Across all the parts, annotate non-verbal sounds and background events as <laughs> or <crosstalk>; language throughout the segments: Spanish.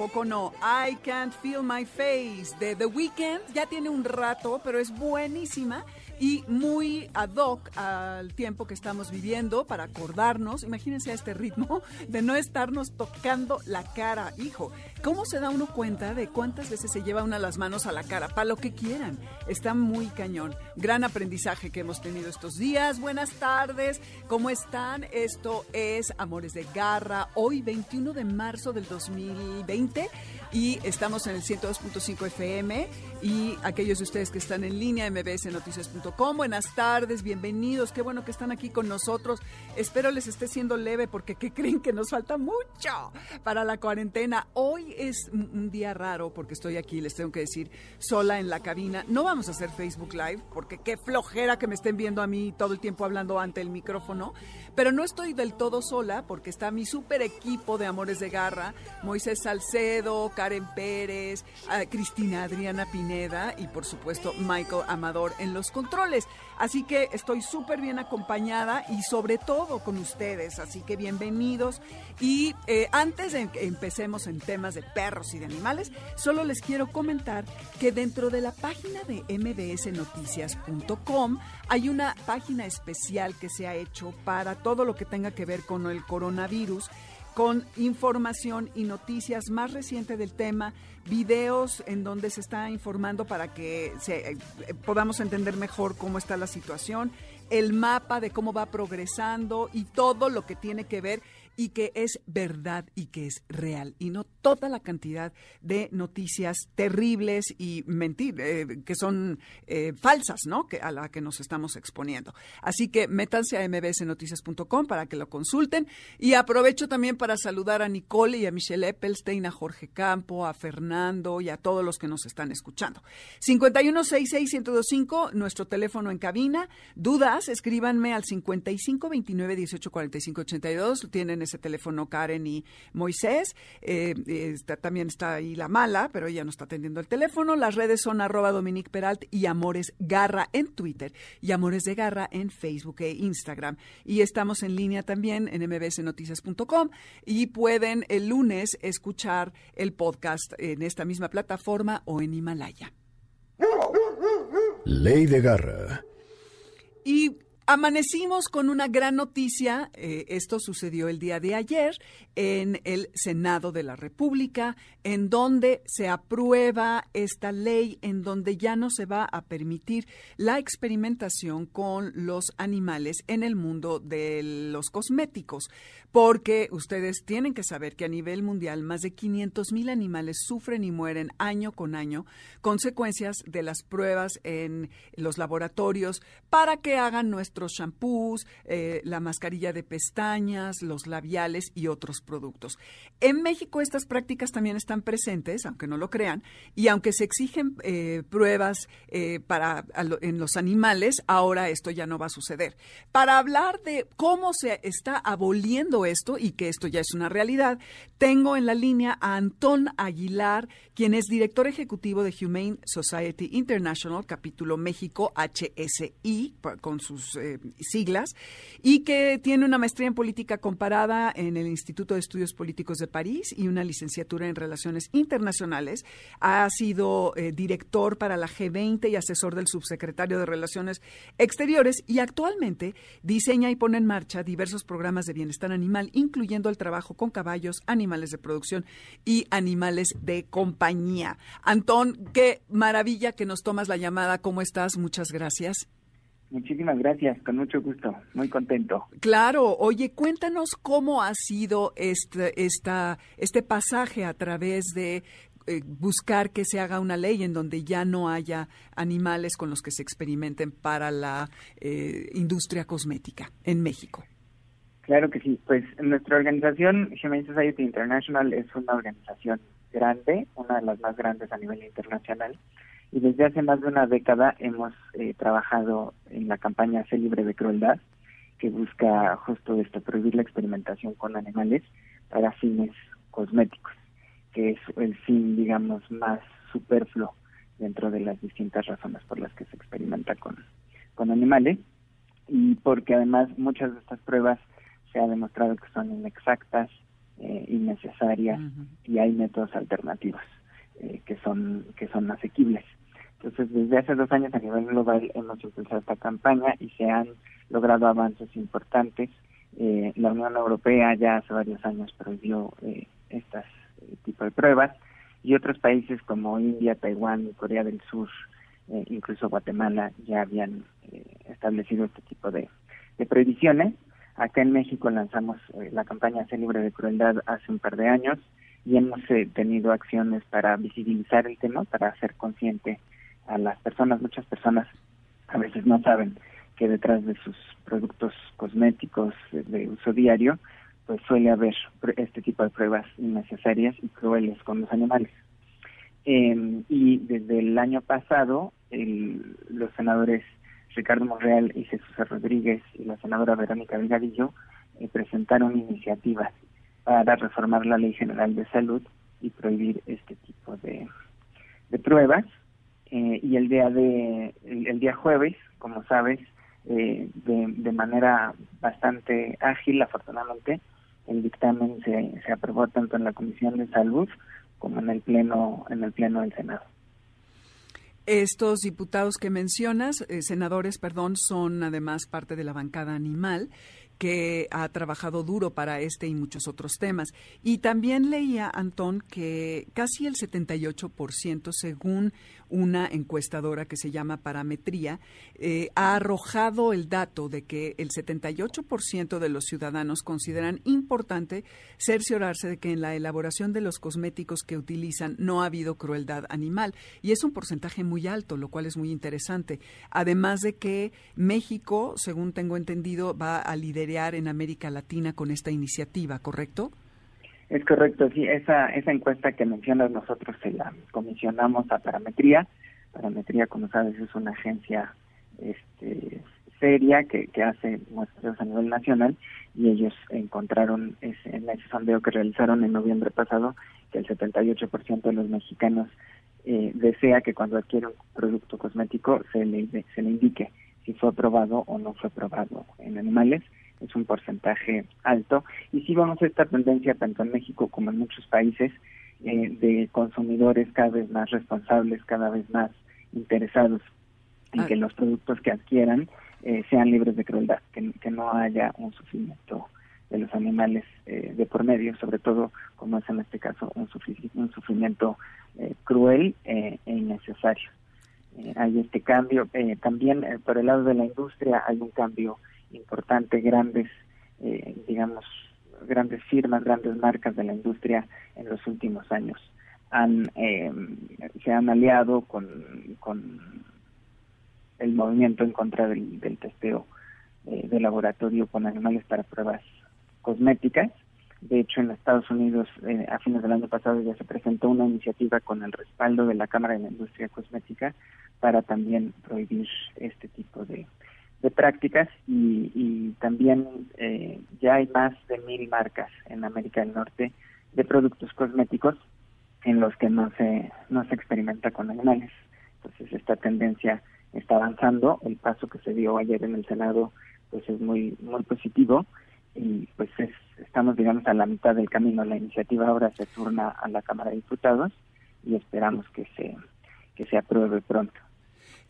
Poco no? I Can't Feel My Face de The Weeknd. Ya tiene un rato, pero es buenísima y muy ad hoc al tiempo que estamos viviendo para acordarnos, imagínense a este ritmo, de no estarnos tocando la cara, hijo. ¿Cómo se da uno cuenta de cuántas veces se lleva una las manos a la cara? Para lo que quieran. Está muy cañón. Gran aprendizaje que hemos tenido estos días. Buenas tardes. ¿Cómo están? Esto es Amores de Garra. Hoy 21 de marzo del 2020 y estamos en el 102.5 FM y aquellos de ustedes que están en línea mbsnoticias.com, buenas tardes, bienvenidos, qué bueno que están aquí con nosotros. Espero les esté siendo leve porque ¿qué creen que nos falta mucho para la cuarentena? Hoy es un día raro porque estoy aquí, les tengo que decir, sola en la cabina. No vamos a hacer Facebook Live porque qué flojera que me estén viendo a mí todo el tiempo hablando ante el micrófono, pero no estoy del todo sola porque está mi super equipo de Amores de Garra, Moisés Salcedo, Karen Pérez, ah, Cristina Adriana Pineda y por supuesto Michael Amador en los controles. Así que estoy súper bien acompañada y sobre todo con ustedes, así que bienvenidos. Y eh, antes de que empecemos en temas de perros y de animales, solo les quiero comentar que dentro de la página de mbsnoticias.com hay una página especial que se ha hecho para todo lo que tenga que ver con el coronavirus con información y noticias más recientes del tema, videos en donde se está informando para que se, eh, podamos entender mejor cómo está la situación, el mapa de cómo va progresando y todo lo que tiene que ver y que es verdad y que es real y no toda la cantidad de noticias terribles y mentir eh, que son eh, falsas, ¿no? Que a la que nos estamos exponiendo. Así que métanse a mbsnoticias.com para que lo consulten y aprovecho también para saludar a Nicole y a Michelle Eppelstein, a Jorge Campo, a Fernando y a todos los que nos están escuchando. 5166125, nuestro teléfono en cabina. Dudas, escríbanme al 5529184582. Tienen ese teléfono Karen y Moisés. Eh, está, también está ahí la mala, pero ella no está atendiendo el teléfono. Las redes son arroba Dominique Peralt y Amores Garra en Twitter y Amores de Garra en Facebook e Instagram. Y estamos en línea también en mbsnoticias.com y pueden el lunes escuchar el podcast en esta misma plataforma o en Himalaya. Ley de Garra. Y Amanecimos con una gran noticia. Eh, esto sucedió el día de ayer en el Senado de la República, en donde se aprueba esta ley, en donde ya no se va a permitir la experimentación con los animales en el mundo de los cosméticos, porque ustedes tienen que saber que a nivel mundial más de 500 mil animales sufren y mueren año con año consecuencias de las pruebas en los laboratorios para que hagan nuestro otros shampoos, eh, la mascarilla de pestañas, los labiales y otros productos. En México estas prácticas también están presentes, aunque no lo crean, y aunque se exigen eh, pruebas eh, para en los animales, ahora esto ya no va a suceder. Para hablar de cómo se está aboliendo esto y que esto ya es una realidad, tengo en la línea a Antón Aguilar, quien es director ejecutivo de Humane Society International, capítulo México, HSI, con sus siglas, y que tiene una maestría en política comparada en el Instituto de Estudios Políticos de París y una licenciatura en Relaciones Internacionales. Ha sido eh, director para la G20 y asesor del subsecretario de Relaciones Exteriores y actualmente diseña y pone en marcha diversos programas de bienestar animal, incluyendo el trabajo con caballos, animales de producción y animales de compañía. Antón, qué maravilla que nos tomas la llamada. ¿Cómo estás? Muchas gracias. Muchísimas gracias, con mucho gusto, muy contento. Claro, oye, cuéntanos cómo ha sido este, esta, este pasaje a través de eh, buscar que se haga una ley en donde ya no haya animales con los que se experimenten para la eh, industria cosmética en México. Claro que sí, pues nuestra organización Humane Society International es una organización grande, una de las más grandes a nivel internacional y desde hace más de una década hemos eh, trabajado en la campaña Sé libre de crueldad, que busca justo esto, prohibir la experimentación con animales para fines cosméticos, que es el fin, digamos, más superfluo dentro de las distintas razones por las que se experimenta con, con animales, y porque además muchas de estas pruebas se ha demostrado que son inexactas, eh, innecesarias, y hay métodos alternativos eh, que son que son asequibles. Entonces, desde hace dos años a nivel global hemos impulsado esta campaña y se han logrado avances importantes. Eh, la Unión Europea ya hace varios años prohibió eh, eh, tipo de pruebas y otros países como India, Taiwán, Corea del Sur, eh, incluso Guatemala ya habían establecido este tipo de, de, prohibiciones. Acá en México lanzamos la campaña Sé libre de crueldad hace un par de años y hemos tenido acciones para visibilizar el tema, para hacer consciente a las personas, muchas personas a veces no saben que detrás de sus productos cosméticos de, uso diario, pues suele haber este tipo de pruebas innecesarias y crueles con los animales. Em, y desde el año pasado, los senadores Ricardo Monreal y Jesús Rodríguez y la senadora Verónica Delgadillo eh, presentaron iniciativas para reformar la Ley General de Salud y prohibir este tipo de, de pruebas eh, y el día de el, día jueves, como sabes, eh, de, de, manera bastante ágil, afortunadamente, el dictamen se, se aprobó tanto en la Comisión de Salud como en el pleno en el pleno del Senado. Estos diputados que mencionas, eh, senadores, perdón, son además parte de la bancada animal que ha trabajado duro para este y muchos otros temas. Y también leía, Antón, que casi el 78%, según una encuestadora que se llama Parametría, eh, ha arrojado el dato de que el 78% de los ciudadanos consideran importante cerciorarse de que en la elaboración de los cosméticos que utilizan no ha habido crueldad animal. Y es un porcentaje muy alto, lo cual es muy interesante. Además de que México, según tengo entendido, va a liderar en América Latina con esta iniciativa, ¿correcto? Es correcto, sí, esa, esa encuesta que mencionas nosotros se la comisionamos a Parametría. Parametría, como sabes, es una agencia este, seria que, hace muestras a nivel nacional y ellos encontraron ese, en ese sondeo que realizaron en noviembre pasado que el 78% de los mexicanos eh, desea que cuando adquiere un producto cosmético se le, se le indique si fue aprobado o no fue aprobado en animales es un porcentaje alto. Y sí vamos a esta tendencia, tanto en México como en muchos países, eh, de consumidores cada vez más responsables, cada vez más interesados en ah. que los productos que adquieran eh, sean libres de crueldad, que, no haya un sufrimiento de los animales eh, de por medio, sobre todo como es en este caso un, un sufrimiento cruel e innecesario. hay este cambio. también por el lado de la industria hay un cambio importante, grandes, eh, digamos, grandes firmas, grandes marcas de la industria en los últimos años han eh, se han aliado con, con el movimiento en contra del, del testeo eh, de laboratorio con animales para pruebas cosméticas. De hecho, en Estados Unidos, eh, a fines del año pasado, ya se presentó una iniciativa con el respaldo de la Cámara de la Industria Cosmética para también prohibir este tipo de, prácticas y, también eh, ya hay más de mil marcas en América del Norte de productos cosméticos en los que no se no se experimenta con animales. Entonces esta tendencia está avanzando. El paso que se dio ayer en el Senado pues es muy muy positivo y pues estamos digamos a la mitad del camino. La iniciativa ahora se turna a la Cámara de Diputados y esperamos que se que se apruebe pronto.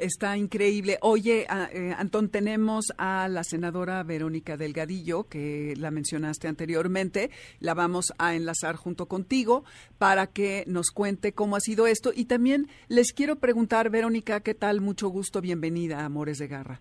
Está increíble. Oye, eh, Antón, tenemos a la senadora Verónica Delgadillo, que la mencionaste anteriormente. La vamos a enlazar junto contigo para que nos cuente cómo ha sido esto. Y también les quiero preguntar, Verónica, ¿qué tal? Mucho gusto. Bienvenida a Amores de Garra.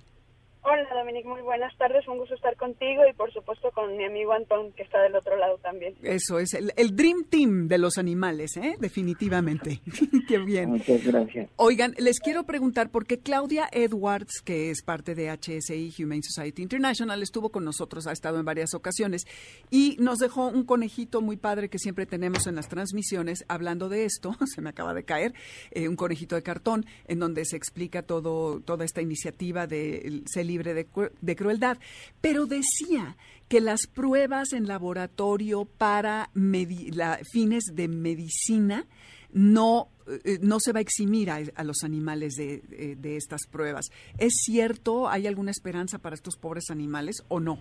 Hola Dominique, muy buenas tardes, un gusto estar contigo y por supuesto con mi amigo Antón que está del otro lado también. Eso es el, Dream Team de los animales, ¿eh? definitivamente. <laughs> Qué bien. Muchas gracias. Oigan, les quiero preguntar porque Claudia Edwards, que es parte de HSI Humane Society International, estuvo con nosotros, ha estado en varias ocasiones y nos dejó un conejito muy padre que siempre tenemos en las transmisiones hablando de esto, <laughs> se me acaba de caer, eh, un conejito de cartón en donde se explica todo toda esta iniciativa de ser libre de, crueldad, pero decía que las pruebas en laboratorio para fines de medicina no, eh, no se va a eximir a, los animales de, de, estas pruebas. ¿Es cierto? ¿Hay alguna esperanza para estos pobres animales o no?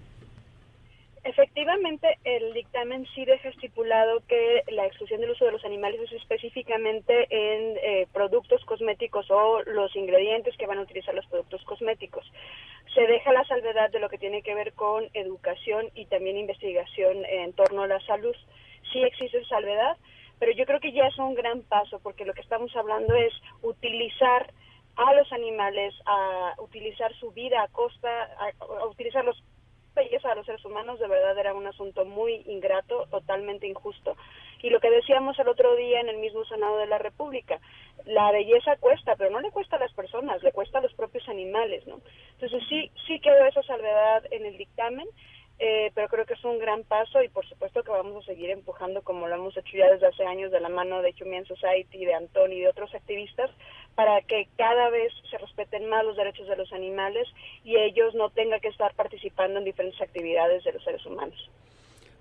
Efectivamente, el dictamen sí deja estipulado que la exclusión del uso de los animales es específicamente en eh, productos cosméticos o los ingredientes que van a utilizar los productos cosméticos. Se deja la salvedad de lo que tiene que ver con educación y también investigación en torno a la salud. Sí existe salvedad, pero yo creo que ya es un gran paso porque lo que estamos hablando es utilizar a los animales, a utilizar su vida a costa, a, utilizarlos belleza a los seres humanos de verdad era un asunto muy ingrato, totalmente injusto. Y lo que decíamos el otro día en el mismo Senado de la República, la belleza cuesta, pero no le cuesta a las personas, le cuesta a los propios animales, ¿no? Entonces sí, sí quedó esa salvedad en el dictamen, eh, pero creo que es un gran paso y por supuesto que vamos a seguir empujando como lo hemos hecho ya desde hace años de la mano de Humane Society, de Antón y de otros activistas para que cada vez se respeten más los derechos de los animales y ellos no tengan que estar participando en diferentes actividades de los seres humanos.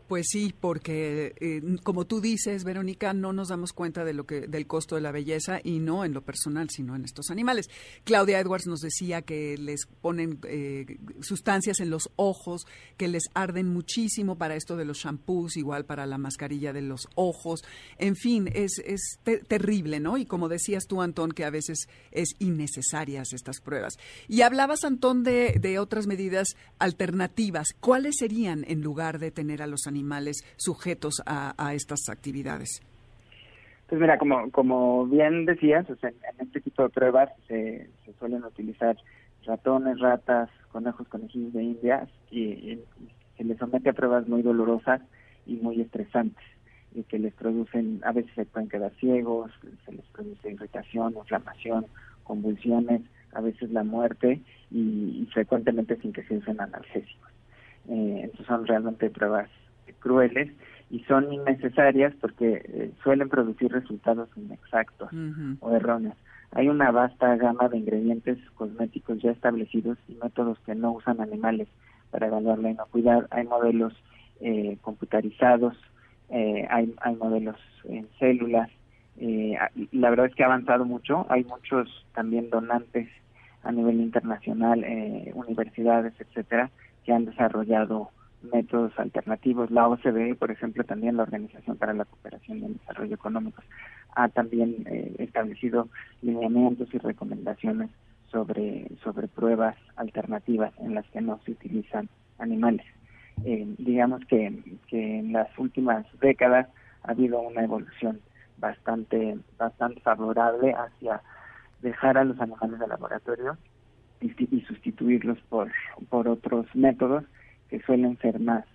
Pues sí, porque eh, como tú dices, Verónica, no nos damos cuenta de lo que del costo de la belleza y no en lo personal, sino en estos animales. Claudia Edwards nos decía que les ponen eh, sustancias en los ojos que les arden muchísimo para esto de los shampoos, igual para la mascarilla de los ojos. En fin, es, es terrible, ¿no? Y como decías tú, Antón, que a veces es innecesarias estas pruebas. Y hablabas, Antón, de, de otras medidas alternativas. ¿Cuáles serían en lugar de tener a los animales? Animales sujetos a, estas actividades? Pues mira, como, como bien decías, en, este tipo de pruebas se, suelen utilizar ratones, ratas, conejos, conejillos de indias y, se les somete a pruebas muy dolorosas y muy estresantes y que les producen, a veces se pueden quedar ciegos, se les produce irritación, inflamación, convulsiones, a veces la muerte y, frecuentemente sin que se usen analgésicos. Eh, entonces son realmente pruebas crueles y son innecesarias porque eh, suelen producir resultados inexactos o erróneos. Hay una vasta gama de ingredientes cosméticos ya establecidos y métodos que no usan animales para evaluar la inocuidad. Hay modelos eh, computarizados, eh, hay, hay modelos en células. la verdad es que ha avanzado mucho. Hay muchos también donantes a nivel internacional, universidades, etcétera, que han desarrollado métodos alternativos. La OCDE, por ejemplo, también la Organización para la Cooperación y el Desarrollo Económicos, ha también eh, establecido lineamientos y recomendaciones sobre, sobre pruebas alternativas en las que no se utilizan animales. Eh, digamos que, que en las últimas décadas ha habido una evolución bastante, bastante favorable hacia dejar a los animales de laboratorio y, y sustituirlos por, por otros métodos que suelen ser más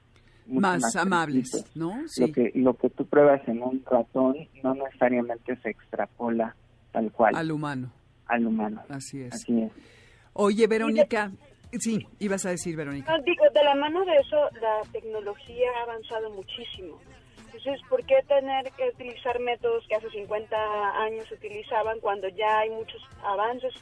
más, amables, ¿no? Lo que lo que tú pruebas en un ratón no necesariamente se extrapola tal cual al humano. Al humano. Así es. Así es. Oye, Verónica, Sí, ibas a decir, Verónica. No, digo, de la mano de eso, la tecnología ha avanzado muchísimo. Entonces, ¿por qué tener que utilizar métodos que hace 50 años se utilizaban cuando ya hay muchos avances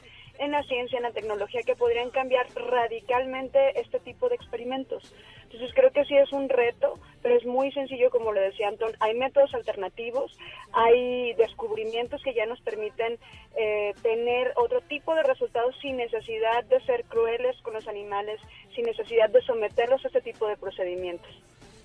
en la ciencia, en la tecnología que podrían cambiar radicalmente este tipo de experimentos? Entonces, creo que sí es un reto, pero es muy sencillo, como lo decía Anton. Hay métodos alternativos, hay descubrimientos que ya nos permiten eh, tener otro tipo de resultados sin necesidad de ser crueles con los animales, sin necesidad de someterlos a este tipo de procedimientos.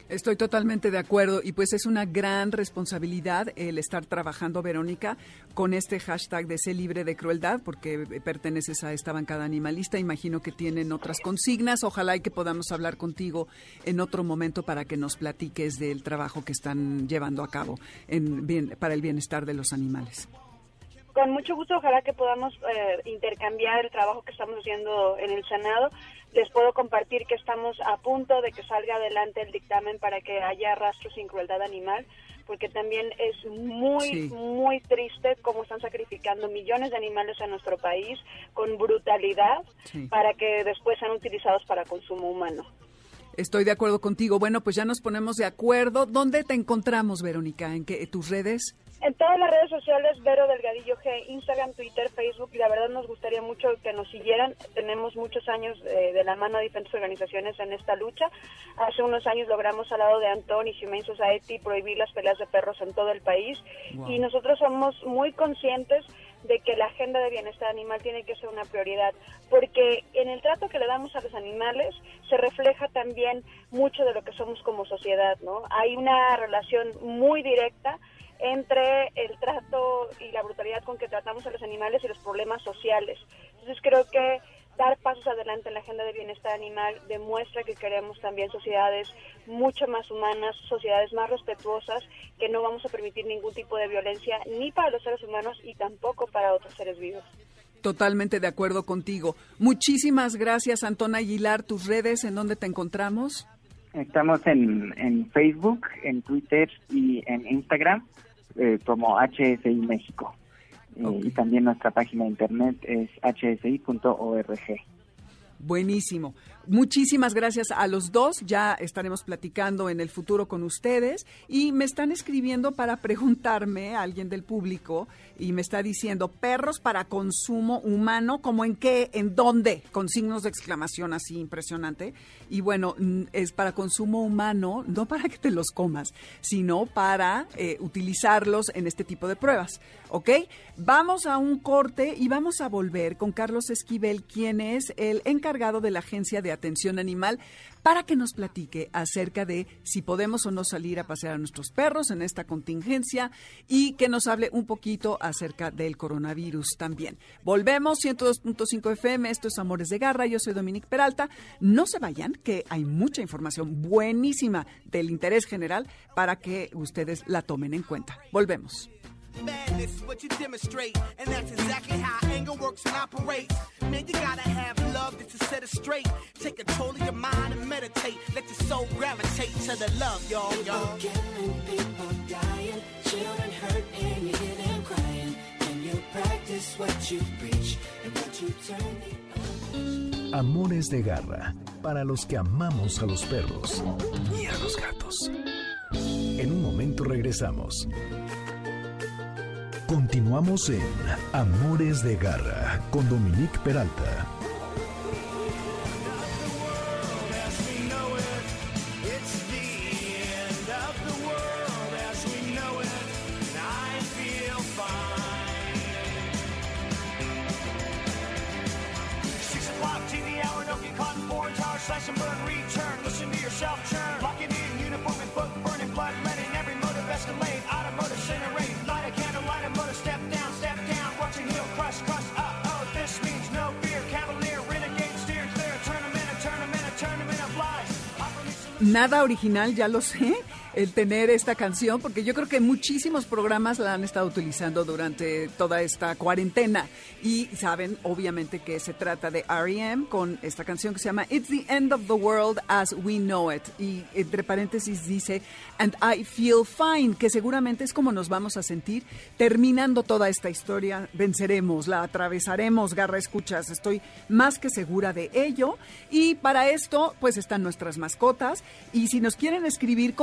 Estoy totalmente de acuerdo y pues es una gran responsabilidad el estar trabajando, Verónica, con este hashtag de ser libre de crueldad, porque perteneces a esta bancada animalista. Imagino que tienen otras consignas. Ojalá y que podamos hablar contigo en otro momento para que nos platiques del trabajo que están llevando a cabo en bien, para el bienestar de los animales. Con mucho gusto, ojalá que podamos eh, intercambiar el trabajo que estamos haciendo en el Senado. Les puedo compartir que estamos a punto de que salga adelante el dictamen para que haya rastros sin crueldad animal, porque también es muy, Sí. muy triste cómo están sacrificando millones de animales en nuestro país con brutalidad Sí. para que después sean utilizados para consumo humano. Estoy de acuerdo contigo. Bueno, pues ya nos ponemos de acuerdo. ¿Dónde te encontramos, Verónica? ¿En qué, tus redes? En todas las redes sociales, Vero Delgadillo G, Instagram, Twitter, Facebook, y la verdad nos gustaría mucho que nos siguieran. Tenemos muchos años eh, de la mano de diferentes organizaciones en esta lucha. Hace unos años logramos al lado de Antón y Humane Society prohibir las peleas de perros en todo el país. Wow. Y nosotros somos muy conscientes de que la agenda de bienestar animal tiene que ser una prioridad, porque en el trato que le damos a los animales se refleja también mucho de lo que somos como sociedad, ¿no? Hay una relación muy directa entre el trato y la brutalidad con que tratamos a los animales y los problemas sociales. Entonces creo que dar pasos adelante en la agenda de bienestar animal demuestra que queremos también sociedades mucho más humanas, sociedades más respetuosas, que no vamos a permitir ningún tipo de violencia ni para los seres humanos y tampoco para otros seres vivos. Totalmente de acuerdo contigo. Muchísimas gracias, Antón Aguilar. ¿Tus redes en dónde te encontramos? Estamos en, en Facebook, en Twitter y en Instagram eh, como HSI México. Eh, Ok. Y también nuestra página de internet es hsi.org. Buenísimo. Muchísimas gracias a los dos. Ya estaremos platicando en el futuro con ustedes. Y me están escribiendo para preguntarme, alguien del público, y me está diciendo, perros para consumo humano, ¿como en qué? ¿En dónde? Con signos de exclamación así impresionante. Y bueno, es para consumo humano, no para que te los comas, sino para eh, utilizarlos en este tipo de pruebas. ¿Ok? Vamos a un corte y vamos a volver con Carlos Esquivel, quien es el encargado de la Agencia de Atención Animal, para que nos platique acerca de si podemos o no salir a pasear a nuestros perros en esta contingencia y que nos hable un poquito acerca del coronavirus también. Volvemos, 102.5 FM, esto es Amores de Garra, yo soy Dominique Peralta. No se vayan, que hay mucha información buenísima del interés general para que ustedes la tomen en cuenta. Volvemos. Madness is what you demonstrate, and that's exactly how anger works and operates. Man, you gotta have love just to set it straight. Take control of your mind and meditate. Let your soul gravitate to the love, y'all, y'all. Killing people dying, children hurt, and you hear them crying. And you practice what you preach, and what you turn the Amores de garra para los que amamos a los perros y a los gatos. En un momento regresamos. Continuamos en Amores de garra con Dominique Peralta. Slash and burn, return. Listen Nada original, ya lo sé. El tener esta canción, porque yo creo que muchísimos programas la han estado utilizando durante toda esta cuarentena. Y saben, obviamente, que se trata de REM con esta canción que se llama It's the End of the World as We Know It. Y entre paréntesis dice, And I Feel Fine, que seguramente es como nos vamos a sentir terminando toda esta historia. Venceremos, la atravesaremos, garra escuchas, estoy más que segura de ello. Y para esto, pues están nuestras mascotas. Y si nos quieren escribir,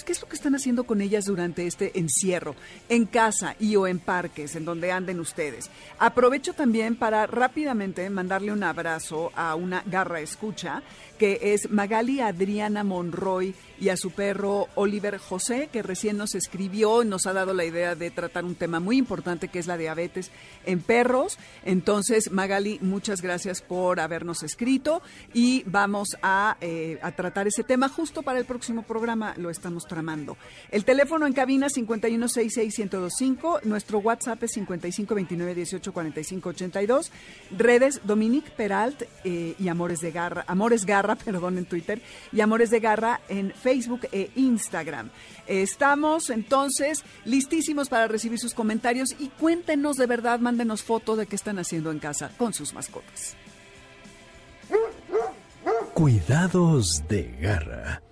qué es lo que están haciendo con ellas durante este encierro, en casa y o en parques, en donde anden ustedes. Aprovecho también para rápidamente mandarle un abrazo a una garra escucha, que es Magali Adriana Monroy y a su perro Oliver José, que recién nos escribió nos ha dado la idea de tratar un tema muy importante que es la diabetes en perros. Entonces, Magali, muchas gracias por habernos escrito y vamos a, eh, tratar ese tema justo para el próximo programa, lo estamos tramando. El teléfono en cabina 5166125, nuestro WhatsApp es 5529184582, redes Dominique Peralt eh, y Amores de Garra, Amores Garra, <laughs> perdón, en Twitter, y Amores de Garra en Facebook e Instagram. Estamos entonces listísimos para recibir sus comentarios y cuéntenos de verdad, mándenos foto de qué están haciendo en casa con sus mascotas. Cuidados de garra.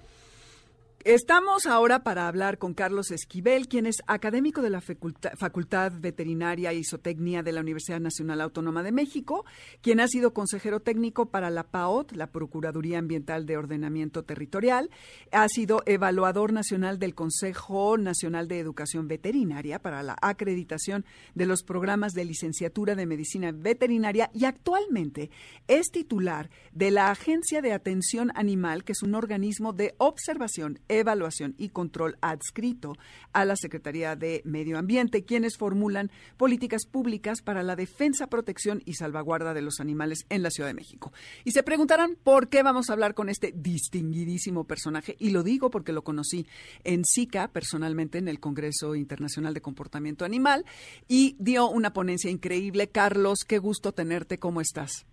Estamos ahora para hablar con Carlos Esquivel, quien es académico de la Facultad, Veterinaria y Zootecnia de la Universidad Nacional Autónoma de México, quien ha sido consejero técnico para la PAOT, la Procuraduría Ambiental de Ordenamiento Territorial, ha sido evaluador nacional del Consejo Nacional de Educación Veterinaria para la acreditación de los programas de licenciatura de Medicina Veterinaria y actualmente es titular de la Agencia de Atención Animal, que es un organismo de observación evaluación y control adscrito a la Secretaría de Medio Ambiente, quienes formulan políticas públicas para la defensa, protección y salvaguarda de los animales en la Ciudad de México. Y se preguntarán por qué vamos a hablar con este distinguidísimo personaje, y lo digo porque lo conocí en SICA personalmente en el Congreso Internacional de Comportamiento Animal y dio una ponencia increíble. Carlos, qué gusto tenerte, ¿cómo estás?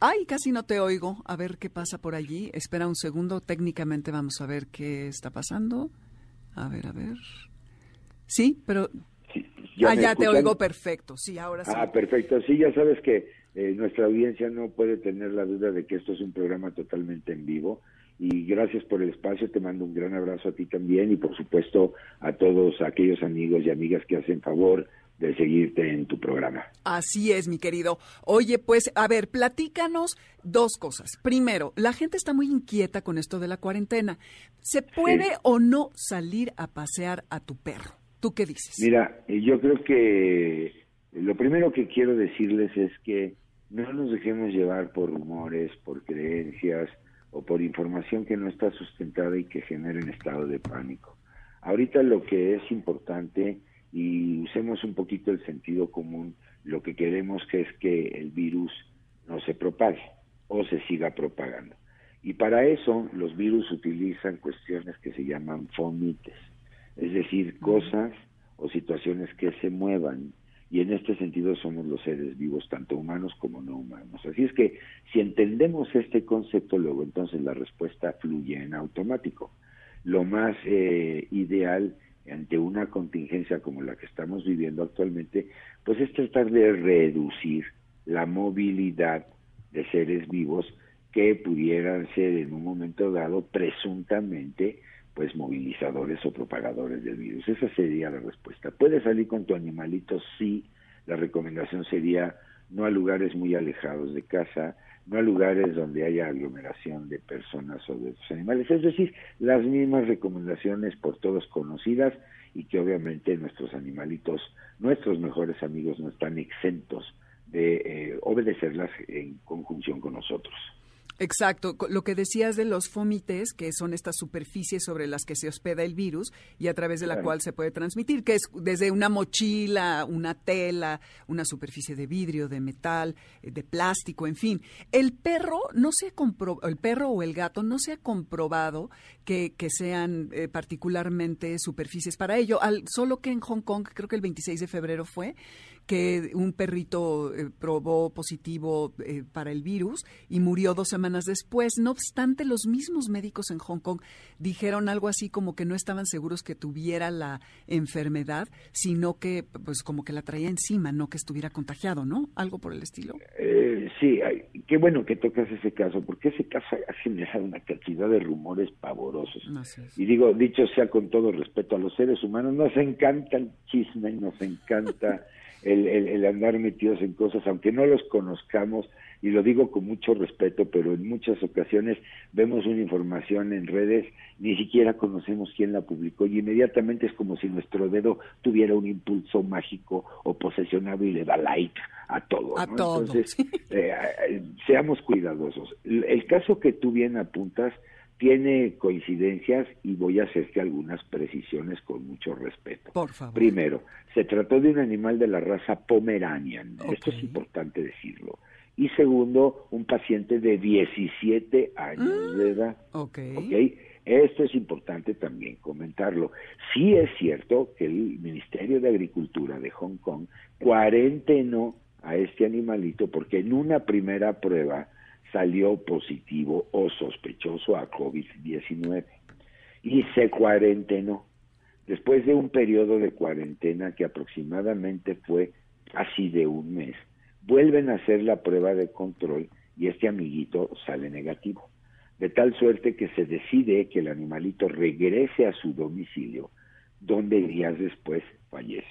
Ay, casi no te oigo. A ver qué pasa por allí. Espera un segundo. Técnicamente vamos a ver qué está pasando. A ver, a ver. Sí, pero... ¿Ya ah, ya te oigo perfecto. Sí, ahora sí. Ah, perfecto. Sí, ya sabes que eh, nuestra audiencia no puede tener la duda de que esto es un programa totalmente en vivo. Y gracias por el espacio, te mando un gran abrazo a ti también y por supuesto a todos aquellos amigos y amigas que hacen favor de seguirte en tu programa. Así es, mi querido. Oye, pues, a ver, platícanos dos cosas. Primero, la gente está muy inquieta con esto de la cuarentena. ¿Se puede o no salir a pasear a tu perro? ¿Tú qué dices? Mira, eh, yo creo que lo primero que quiero decirles es que no nos dejemos llevar por rumores, por creencias o por información que no está sustentada y que genera un estado de pánico. Ahorita lo que es importante y usemos un poquito el sentido común, lo que queremos que es que el virus no se propague o se siga propagando. Y para eso los virus utilizan cuestiones que se llaman fomites, es decir, cosas o situaciones que se muevan. Y en este sentido somos los seres vivos, tanto humanos como no humanos. Así es que si entendemos este concepto, luego entonces la respuesta fluye en automático. Lo más eh, ideal ante una contingencia como la que estamos viviendo actualmente, pues es tratar de reducir la movilidad de seres vivos que pudieran ser en un momento dado presuntamente pues movilizadores o propagadores del virus. Esa sería la respuesta. ¿Puedes salir con tu animalito? Sí. La recomendación sería no a lugares muy alejados de casa, no a lugares donde haya aglomeración de personas o de otros animales. Es decir, las mismas recomendaciones por todos conocidas y que obviamente nuestros animalitos, nuestros mejores amigos no están exentos de eh, obedecerlas en conjunción con nosotros. Exacto, lo que decías de los fomites, que son estas superficies sobre las que se hospeda el virus y a través de la Claro. cual se puede transmitir, que es desde una mochila, una tela, una superficie de vidrio, de metal, eh, de plástico, en fin. El perro no se ha el perro o el gato no se ha comprobado que, que sean eh, particularmente superficies para ello, al, solo que en Hong Kong, creo que el 26 de febrero fue, que un perrito eh, probó positivo eh, para el virus y murió dos semanas después. No obstante, los mismos médicos en Hong Kong dijeron algo así como que no estaban seguros que tuviera la enfermedad, sino que pues como que la traía encima, no que estuviera contagiado, ¿no? Algo por el estilo. Eh, sí, ay, qué bueno que tocas ese caso, porque ese caso ha generado una cantidad de rumores pavorosos. Y digo, dicho sea con todo respeto a los seres humanos, nos encanta el chisme, nos encanta <laughs> el, el- el andar metidos en cosas, aunque no los conozcamos, y lo digo con mucho respeto, pero en muchas ocasiones vemos una información en redes, ni siquiera conocemos quién la publicó, y inmediatamente es como si nuestro dedo tuviera un impulso mágico o posesionado y le da like a todo. A ¿no? todo, Entonces, eh, eh, seamos cuidadosos. El, caso que tú bien apuntas tiene coincidencias y voy a hacerte algunas precisiones con mucho respeto. Por favor. Primero, se trató de un animal de la raza Pomeranian. Esto es importante decirlo. Y segundo, un paciente de 17 años de edad. Ok. ¿ok? Esto es importante también comentarlo. Sí es cierto que el Ministerio de Agricultura de Hong Kong cuarentenó a este animalito porque en una primera prueba salió positivo o sospechoso a COVID-19 y se cuarentenó. Después de un periodo de cuarentena que aproximadamente fue casi de un mes, vuelven a hacer la prueba de control y este amiguito sale negativo. De tal suerte que se decide que el animalito regrese a su domicilio, donde días después fallece.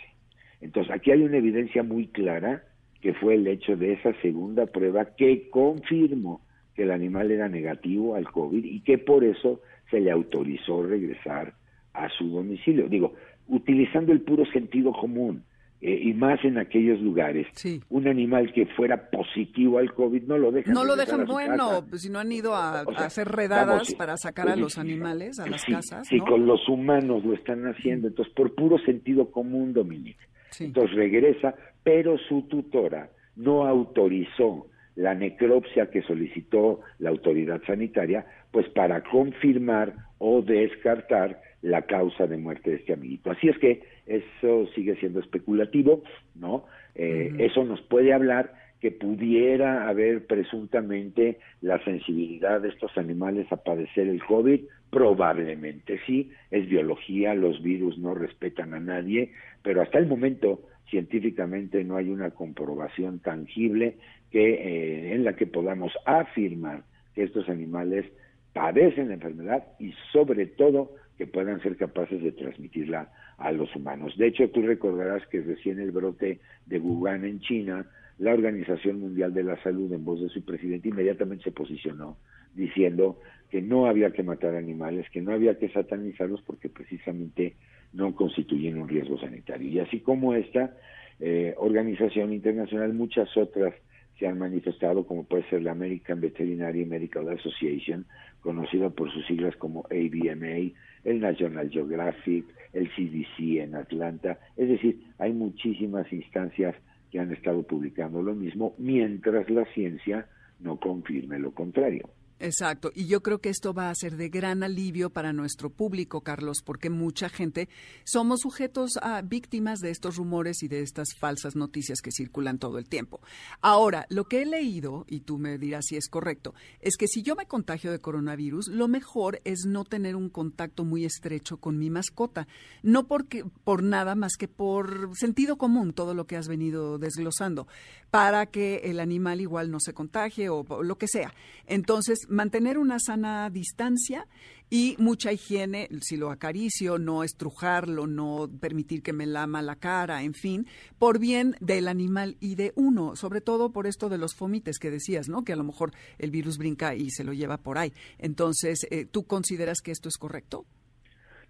Entonces, aquí hay una evidencia muy clara que fue el hecho de esa segunda prueba que confirmó que el animal era negativo al COVID y que por eso se le autorizó regresar a su domicilio. Digo, utilizando el puro sentido común eh, y más en aquellos lugares, Sí. un animal que fuera positivo al COVID no lo dejan. No lo dejan bueno, pues si no han ido a, O sea, a hacer redadas vamos, para sacar a los animales a las sí, casas, Sí, ¿no? con los humanos lo están haciendo, entonces por puro sentido común, Dominique. Sí. Entonces regresa, pero su tutora no autorizó la necropsia que solicitó la autoridad sanitaria, pues para confirmar o descartar la causa de muerte de este amiguito. Así es que eso sigue siendo especulativo, ¿no? Eh. Eso nos puede hablar que pudiera haber presuntamente la sensibilidad de estos animales a padecer el COVID, probablemente sí, es biología, los virus no respetan a nadie, pero hasta el momento científicamente no hay una comprobación tangible que eh, en la que podamos afirmar que estos animales padecen la enfermedad y sobre todo que puedan ser capaces de transmitirla a los humanos. De hecho, tú recordarás que recién el brote de Wuhan en China, la Organización Mundial de la Salud, en voz de su presidente, inmediatamente se posicionó diciendo que no había que matar animales, que no había que satanizarlos porque precisamente no constituyen un riesgo sanitario. Y así como esta eh, organización internacional, muchas otras se han manifestado, como puede ser la American Veterinary Medical Association, conocida por sus siglas como ABMA, el National Geographic, el CDC en Atlanta. Es decir, hay muchísimas instancias que han estado publicando lo mismo, mientras la ciencia no confirme lo contrario. Exacto, y yo creo que esto va a ser de gran alivio para nuestro público, Carlos, porque mucha gente somos sujetos a víctimas de estos rumores y de estas falsas noticias que circulan todo el tiempo. Ahora, lo que he leído, y tú me dirás si es correcto, es que si yo me contagio de coronavirus, lo mejor es no tener un contacto muy estrecho con mi mascota, no porque por nada más que por sentido común, todo lo que has venido desglosando, para que el animal igual no se contagie o o lo que sea. Entonces, mantener una sana distancia y mucha higiene, si lo acaricio, no estrujarlo, no permitir que me lama la cara, en fin, por bien del animal y de uno, sobre todo por esto de los fomites que decías, ¿no? Que a lo mejor el virus brinca y se lo lleva por ahí. Entonces, eh, ¿tú consideras que esto es correcto?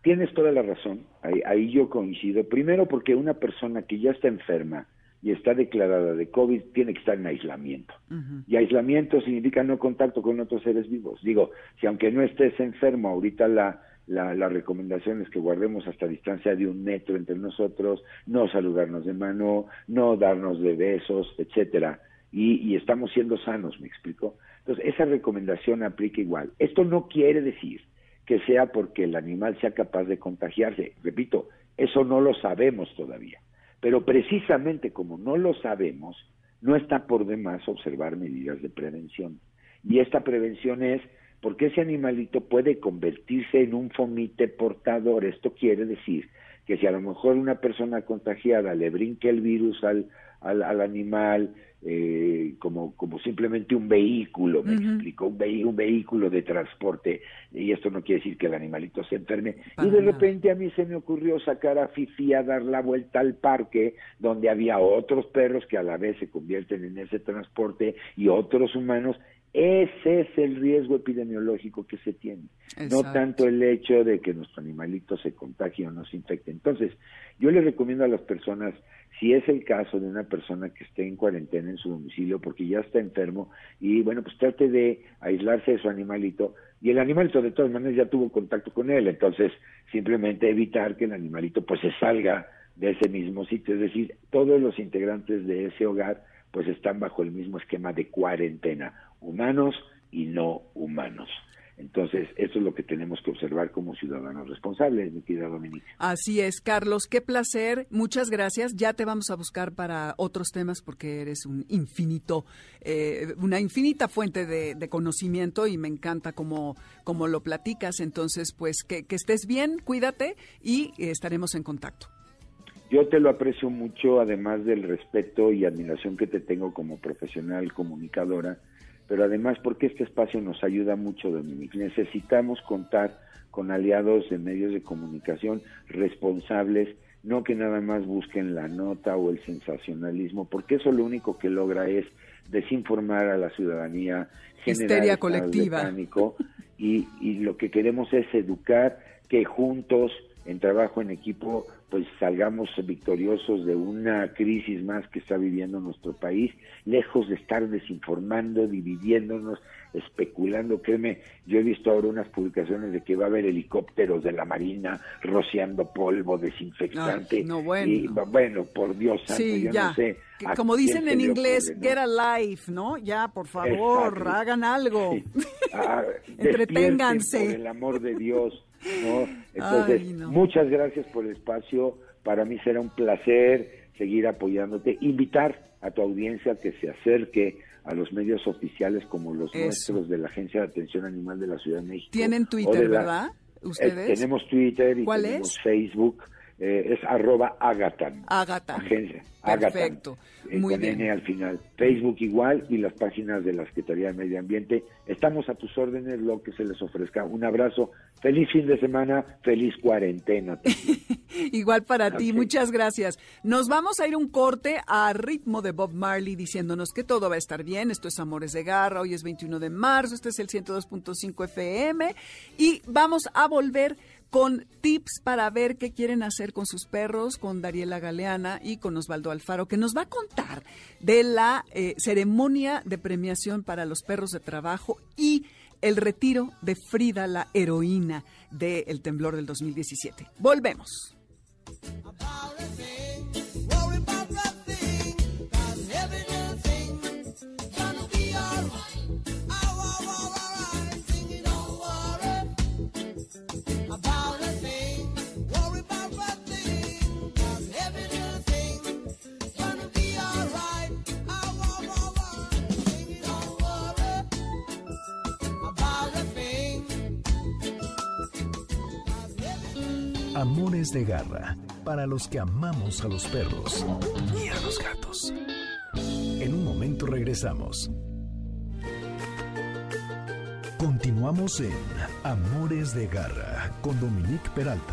Tienes toda la razón, ahí, ahí yo coincido. Primero porque una persona que ya está enferma y está declarada de COVID tiene que estar en aislamiento. Y aislamiento significa no contacto con otros seres vivos. Digo, si aunque no estés enfermo, ahorita la, la, la recomendación es que guardemos hasta distancia de un metro entre nosotros, no saludarnos de mano, no darnos de besos, etcétera. Y, y estamos siendo sanos, ¿me explico? Entonces, esa recomendación aplica igual. Esto no quiere decir que sea porque el animal sea capaz de contagiarse. Repito, eso no lo sabemos todavía. Pero precisamente como no lo sabemos, no está por demás observar medidas de prevención. Y esta prevención es porque ese animalito puede convertirse en un fomite portador. Esto quiere decir que si a lo mejor una persona contagiada le brinque el virus al, al, al animal, eh, como, como simplemente un vehículo, me explico, un, vehi- un vehículo de transporte, y esto no quiere decir que el animalito se enferme, Para y de repente a mí se me ocurrió sacar a Fifi a dar la vuelta al parque, donde había otros perros que a la vez se convierten en ese transporte y otros humanos, ese es el riesgo epidemiológico que se tiene, no tanto el hecho de que nuestro animalito se contagie o no se infecte. Entonces, yo les recomiendo a las personas, si es el caso de una persona que esté en cuarentena en su domicilio porque ya está enfermo, y bueno, pues trate de aislarse de su animalito, y el animalito de todas maneras ya tuvo contacto con él, entonces simplemente evitar que el animalito pues se salga de ese mismo sitio, es decir, todos los integrantes de ese hogar pues están bajo el mismo esquema de cuarentena, humanos y no humanos. Entonces, eso es lo que tenemos que observar como ciudadanos responsables, mi querida Dominique. Así es, Carlos, qué placer, muchas gracias. Ya te vamos a buscar para otros temas porque eres un infinito, eh, una infinita fuente de, de conocimiento y me encanta cómo, cómo lo platicas. Entonces, pues que, que estés bien, cuídate y estaremos en contacto. Yo te lo aprecio mucho, además del respeto y admiración que te tengo como profesional comunicadora, pero además porque este espacio nos ayuda mucho, Dominique. Necesitamos contar con aliados de medios de comunicación responsables, no que nada más busquen la nota o el sensacionalismo, porque eso lo único que logra es desinformar a la ciudadanía, generar colectiva. pánico, y, y lo que queremos es educar que juntos, en trabajo en equipo, pues salgamos victoriosos de una crisis más que está viviendo nuestro país, lejos de estar desinformando, dividiéndonos, especulando. Créeme, yo he visto ahora unas publicaciones de que va a haber helicópteros de la Marina rociando polvo desinfectante. No, bueno. Y, bueno, por Dios santo, Sí, yo ya. no sé. Como dicen en inglés, ocurre, ¿no? get a life, ¿no? Ya, por favor, Exacto. hagan algo. Sí. <laughs> Ah, Entreténganse. Por el amor de Dios. ¿No? Entonces, Ay, no. muchas gracias por el espacio. Para mí será un placer seguir apoyándote. Invitar a tu audiencia que se acerque a los medios oficiales como los Eso. nuestros de la Agencia de Atención Animal de la Ciudad de México. Tienen Twitter, la- ¿verdad? Eh, ¿Ustedes? tenemos Twitter y ¿Cuál tenemos es? Facebook. Eh, es arroba Agatan. Agatan. Agencia. Perfecto. Agatan, eh, Muy bien. N al final. Facebook igual y las páginas de la Secretaría de Medio Ambiente. Estamos a tus órdenes, lo que se les ofrezca. Un abrazo. Feliz fin de semana. Feliz cuarentena. <laughs> Igual para ti, muchas gracias. Nos vamos a ir un corte a ritmo de Bob Marley diciéndonos que todo va a estar bien. Esto es Amores de Garra, hoy es 21 de marzo, este es el 102.5 FM y vamos a volver con tips para ver qué quieren hacer con sus perros, con Dariela Galeana y con Osvaldo Alfaro, que nos va a contar de la eh, ceremonia de premiación para los perros de trabajo y el retiro de Frida, la heroína del temblor del 2017. Volvemos. Amores de garra para los que amamos a los perros y a los gatos. En un momento regresamos. Continuamos en Amores de garra con Dominique Peralta.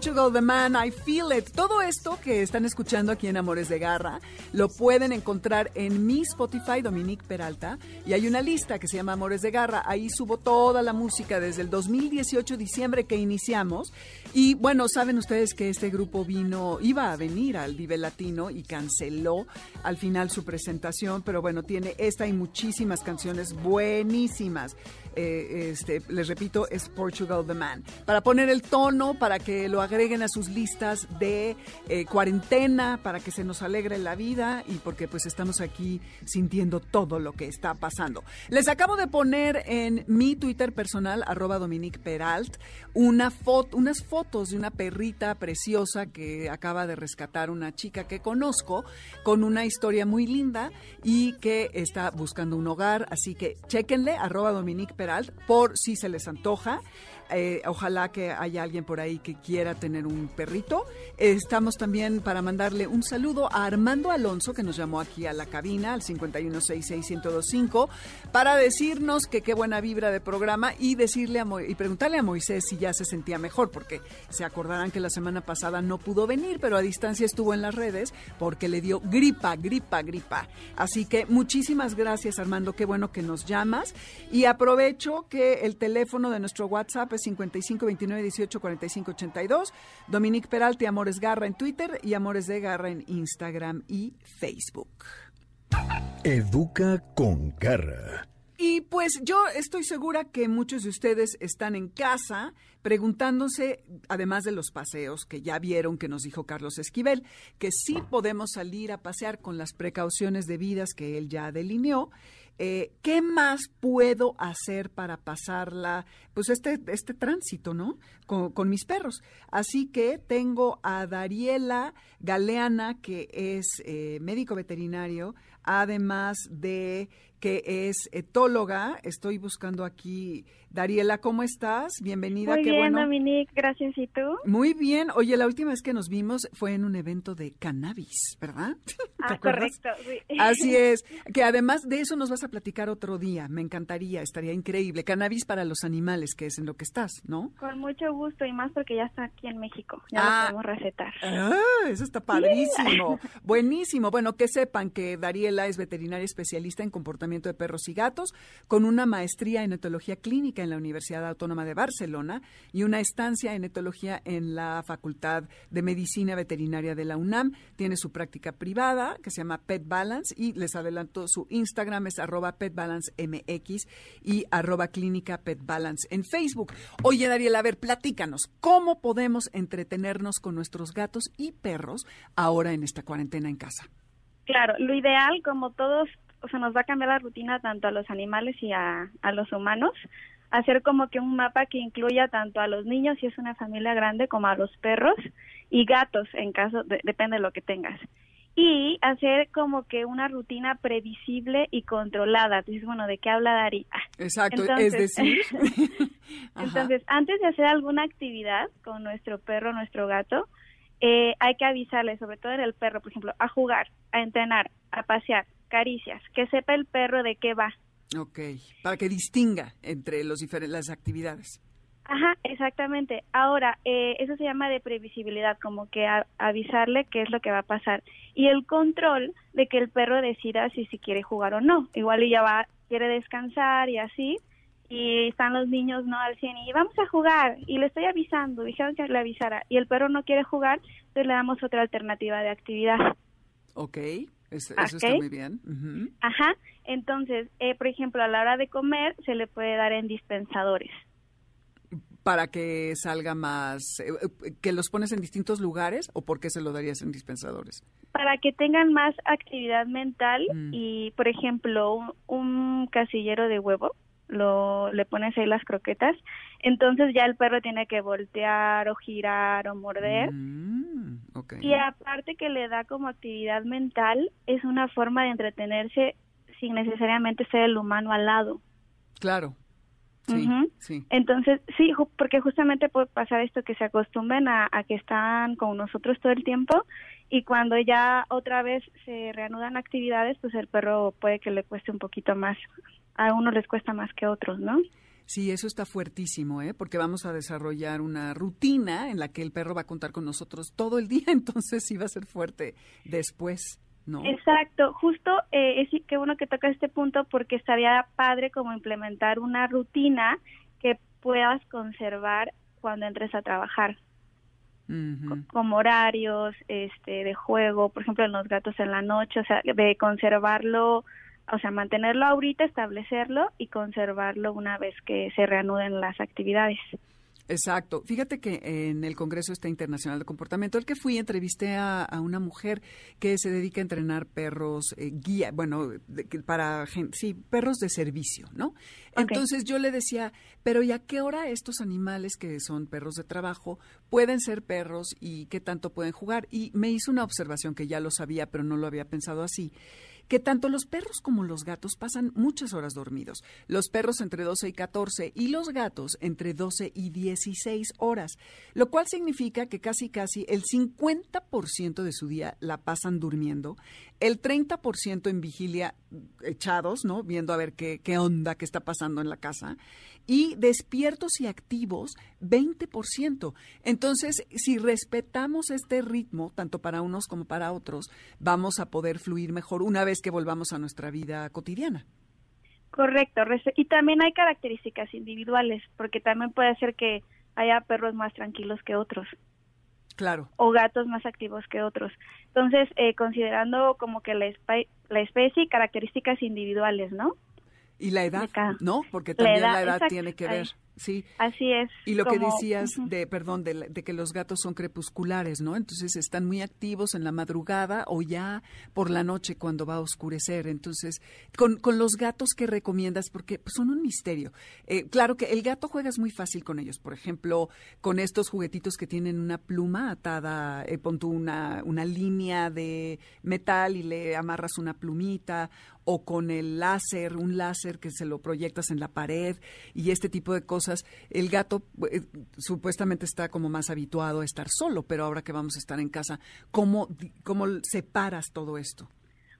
Portugal the Man, I Feel It. Todo esto que están escuchando aquí en Amores de Garra lo pueden encontrar en mi Spotify, Dominique Peralta, y hay una lista que se llama Amores de Garra. Ahí subo toda la música desde el 2018, diciembre que iniciamos. Y bueno, saben ustedes que este grupo vino, iba a venir al Vive Latino y canceló al final su presentación, pero bueno, tiene esta y muchísimas canciones buenísimas. Eh, este, les repito, es Portugal the Man. Para poner el tono, para que lo agreguen a sus listas de eh, cuarentena, para que se nos alegre la vida y porque pues estamos aquí sintiendo todo lo que está pasando. Les acabo de poner en mi Twitter personal, arroba Dominique Peralt, una foto, unas fotos de una perrita preciosa que acaba de rescatar una chica que conozco con una historia muy linda y que está buscando un hogar. Así que chequenle, arroba Dominique Peralt, por si se les antoja. Eh, ojalá que haya alguien por ahí que quiera tener un perrito. estamos también para mandarle un saludo a Armando Alonso, que nos llamó aquí a la cabina, al 5166125, para decirnos que qué buena vibra de programa y decirle a y preguntarle a Moisés si ya se sentía mejor, porque se acordarán que la semana pasada no pudo venir, pero a distancia estuvo en las redes porque le dio gripa, gripa, gripa. Así que muchísimas gracias, Armando, qué bueno que nos llamas. Y aprovecho que el teléfono de nuestro WhatsApp es 55 29 18 45 82. Dominique Peralta y Amores Garra en Twitter y Amores de Garra en Instagram y Facebook. Educa con garra. Y pues yo estoy segura que muchos de ustedes están en casa preguntándose, además de los paseos que ya vieron que nos dijo Carlos Esquivel, que sí podemos salir a pasear con las precauciones debidas que él ya delineó. Eh, ¿Qué más puedo hacer para pasarla, pues este, este tránsito, ¿no? Con, mis perros. Así que tengo a Dariela Galeana, que es eh, médico veterinario, además de que es etóloga. Estoy buscando aquí. Dariela, ¿cómo estás? Bienvenida. Muy qué bien, bueno. Dominique, gracias. ¿Y tú? Muy bien. Oye, la última vez que nos vimos fue en un evento de cannabis, ¿verdad? <laughs> ¿Te Ah, correcto. sí. Así <laughs> es, que además de eso nos vas a platicar otro día, me encantaría, estaría increíble. Cannabis para los animales, que es en lo que estás, ¿no? Con mucho gusto y más porque ya está aquí en México. Ya Ah. lo podemos recetar. Ah, eso está padrísimo. <laughs> Buenísimo. Bueno, que sepan que Dariela es veterinaria especialista en comportamiento de perros y gatos, con una maestría en etología clínica en la Universidad Autónoma de Barcelona y una estancia en etología en la Facultad de Medicina Veterinaria de la UNAM. Tiene su práctica privada que se llama Pet Balance y les adelanto su Instagram es arroba petbalancemx y arroba clínica Pet Balance en Facebook. Oye, Dariela, a ver, platícanos, ¿cómo podemos entretenernos con nuestros gatos y perros ahora en esta cuarentena en casa? Claro, lo ideal, como todos, o sea, nos va a cambiar la rutina tanto a los animales y a, a los humanos, hacer como que un mapa que incluya tanto a los niños, si es una familia grande, como a los perros y gatos, en caso, de- depende de lo que tengas. Y hacer como que una rutina previsible y controlada. Entonces, bueno, ¿de qué habla Dari? Ah, Exacto, Entonces- es decir... <laughs> Entonces, antes de hacer alguna actividad con nuestro perro, nuestro gato, eh, hay que avisarle, sobre todo en el perro, por ejemplo, a jugar, a entrenar, a pasear, caricias, que sepa el perro de qué va. Ok, para que distinga entre los las actividades. Ajá, exactamente. Ahora, eh, eso se llama de previsibilidad, como que a- avisarle qué es lo que va a pasar. Y el control de que el perro decida si, si quiere jugar o no. Igual ella va, quiere descansar y así, y están los niños no al 100 y vamos a jugar, y le estoy avisando, dijeron que le avisara, y el perro no quiere jugar, entonces le damos otra alternativa de actividad. Ok, es- eso está muy bien. Ajá, entonces, eh, por ejemplo, a la hora de comer se le puede dar en dispensadores. Para que salga más... eh, eh, ¿Que los pones en distintos lugares o por qué se lo darías en dispensadores? para que tengan más actividad mental Mm. y por ejemplo un, un casillero de huevo lo le pones ahí las croquetas entonces ya el perro tiene que voltear o girar o morder Mm, ok. y aparte que le da como actividad mental es una forma de entretenerse sin necesariamente ser el humano al lado Claro. Sí, sí. entonces sí porque justamente puede pasar esto que se acostumbren a, a que están con nosotros todo el tiempo y cuando ya otra vez se reanudan actividades, pues el perro puede que le cueste un poquito más. A unos les cuesta más que a otros, ¿no? Sí, eso está fuertísimo, ¿eh? porque vamos a desarrollar una rutina en la que el perro va a contar con nosotros todo el día, <laughs> entonces sí va a ser fuerte después, ¿no? Exacto, justo eh, es qué bueno que toca este punto porque estaría padre como implementar una rutina que puedas conservar cuando entres a trabajar como horarios este de juego, por ejemplo en los gatos en la noche, o sea, de conservarlo, o sea, mantenerlo ahorita, establecerlo y conservarlo una vez que se reanuden las actividades. Exacto. Fíjate que en el Congreso este Internacional de Comportamiento, el que fui, entrevisté a, a una mujer que se dedica a entrenar perros eh, guía, bueno, de- para gen- sí, perros de servicio, ¿no? Entonces yo le decía, pero ¿y a qué hora estos animales que son perros de trabajo pueden ser perros y qué tanto pueden jugar? Y me hizo una observación que ya lo sabía, pero no lo había pensado así que tanto los perros como los gatos pasan muchas horas dormidos. Los perros entre 12 y 14 y los gatos entre 12 y 16 horas, lo cual significa que casi casi el 50% de su día la pasan durmiendo, el 30% en vigilia echados, ¿no? Viendo a ver qué, qué onda, qué está pasando en la casa, y despiertos y activos 20%. Entonces, si respetamos este ritmo, tanto para unos como para otros, vamos a poder fluir mejor una vez que volvamos a nuestra vida cotidiana. Correcto, y también hay características individuales, porque también puede ser que haya perros más tranquilos que otros Claro. o gatos más activos que otros. Entonces, eh, considerando como que la, espe- la especie y características individuales, ¿no? Y la edad, ¿no? Porque La también edad, la edad tiene que ver. Sí. Así es. Y lo que decías de, perdón, de, que los gatos son crepusculares, ¿no? Entonces están muy activos en la madrugada o ya por la noche cuando va a oscurecer. Entonces, con, con los gatos, ¿qué recomiendas? Porque pues, son un misterio. Eh, claro que el gato juegas muy fácil con ellos. Por ejemplo, con estos juguetitos que tienen una pluma atada, eh, pon tú una, una línea de metal y le amarras una plumita o con el láser, un láser que se lo proyectas en la pared y este tipo de cosas. El gato eh, supuestamente está como más habituado a estar solo, pero ahora que vamos a estar en casa, ¿cómo, cómo separas todo esto?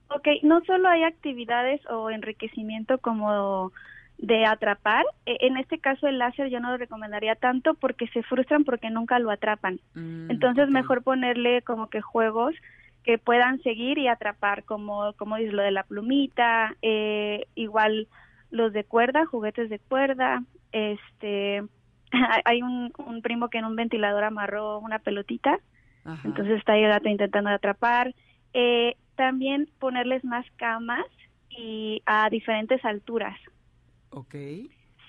Ok, no solo hay actividades o enriquecimiento como de atrapar, eh, en este caso el láser yo no lo recomendaría tanto porque se frustran porque nunca lo atrapan. Mm, Entonces mejor ponerle como que juegos que puedan seguir y atrapar, como, como dices, lo de la plumita, eh, igual los de cuerda, juguetes de cuerda, este, <laughs> hay un, un primo que en un ventilador amarró una pelotita, Ajá. entonces está ahí el gato intentando atrapar. Eh, también ponerles más camas y a diferentes alturas. Ok.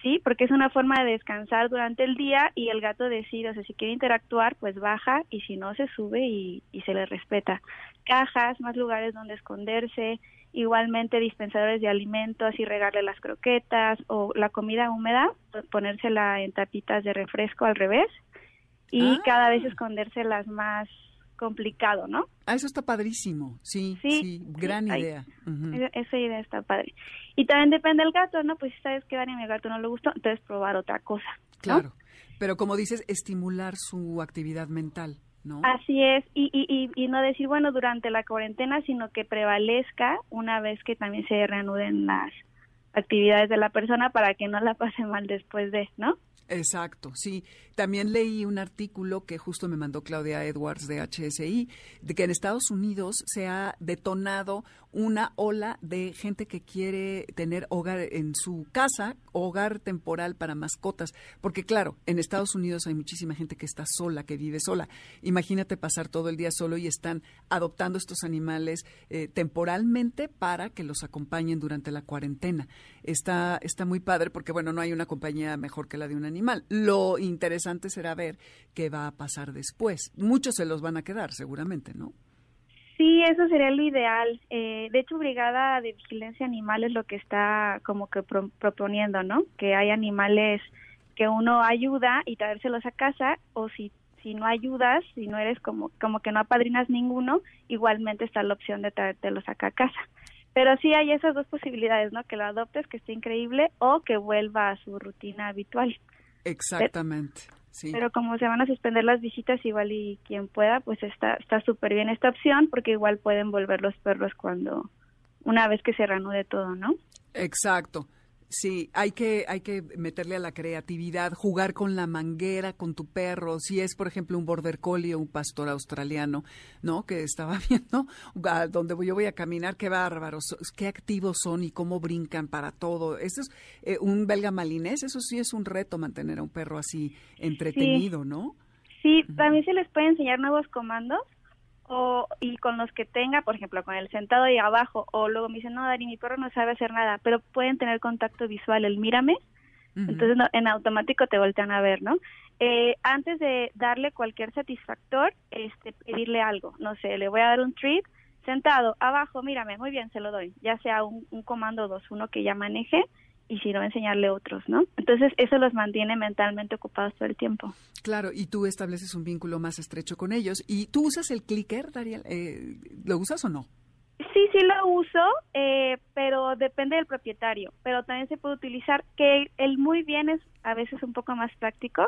Sí, porque es una forma de descansar durante el día y el gato decide, o sea, si quiere interactuar, pues baja y si no, se sube y, y se le respeta. Cajas, más lugares donde esconderse, igualmente dispensadores de alimentos y regarle las croquetas o la comida húmeda, ponérsela en tapitas de refresco al revés y Ah. cada vez escondérselas más complicado, ¿no? Ah, eso está padrísimo. Sí, sí, gran idea. Esa- Esa idea está padre. Y también depende del gato, ¿no? Pues si sabes que Dani mi gato no le gustó, entonces probar otra cosa. ¿no? Claro. Pero como dices, estimular su actividad mental, ¿no? Así es, y, y, y, y no decir, bueno, durante la cuarentena, sino que prevalezca una vez que también se reanuden las actividades de la persona para que no la pase mal después de, ¿no? Exacto, sí. También leí un artículo que justo me mandó Claudia Edwards de HSI, de que en Estados Unidos se ha detonado una ola de gente que quiere tener hogar en su casa, hogar temporal para mascotas, porque claro, en Estados Unidos hay muchísima gente que está sola, que vive sola. Imagínate pasar todo el día solo y están adoptando estos animales eh, temporalmente para que los acompañen durante la cuarentena. Está, está muy padre porque, bueno, no hay una compañía mejor que la de un animal. Lo interesante será ver qué va a pasar después. Muchos se los van a quedar, seguramente, ¿no? Sí, eso sería lo ideal. Eh, de hecho, Brigada de Vigilancia Animal es lo que está como que pro- proponiendo, ¿no? Que hay animales que uno ayuda y traérselos a casa o si si no ayudas, si no eres como como que no apadrinas ninguno, igualmente está la opción de traértelos acá a casa. Pero sí hay esas dos posibilidades, ¿no? Que lo adoptes, que esté increíble, o que vuelva a su rutina habitual. Exactamente. Sí. Pero como se van a suspender las visitas, igual y quien pueda, pues está está súper bien esta opción, porque igual pueden volver los perros cuando, una vez que se reanude todo, ¿no? Exacto. Sí, hay que, hay que meterle a la creatividad, jugar con la manguera, con tu perro. Si es, por ejemplo, un border collie o un pastor australiano, ¿no? Que estaba <laughs> viendo a donde yo voy a caminar, qué bárbaros, qué activos son y cómo brincan para todo. Eso es eh, un belga malinés, eso sí es un reto mantener a un perro así entretenido, ¿no? Sí, también se les puede enseñar nuevos comandos o, y con los que tenga, por ejemplo, con el sentado ahí abajo, o luego me dicen, no, Dari, mi perro no sabe hacer nada, pero pueden tener contacto visual, el mírame, entonces no- en automático te voltean a ver, ¿no? Eh, antes de darle cualquier satisfactor, este, pedirle algo, no sé, le voy a dar un treat, sentado, abajo, mírame, muy bien, se lo doy, ya sea un, un comando 2-1 que ya maneje, y si no, enseñarle otros, ¿no? Entonces, eso los mantiene mentalmente ocupados todo el tiempo. Claro, y tú estableces un vínculo más estrecho con ellos. ¿Y tú usas el clicker, Dariel? Eh, ¿Lo usas o no? Sí, sí lo uso, eh, pero depende del propietario. Pero también se puede utilizar, que el muy bien es a veces un poco más práctico,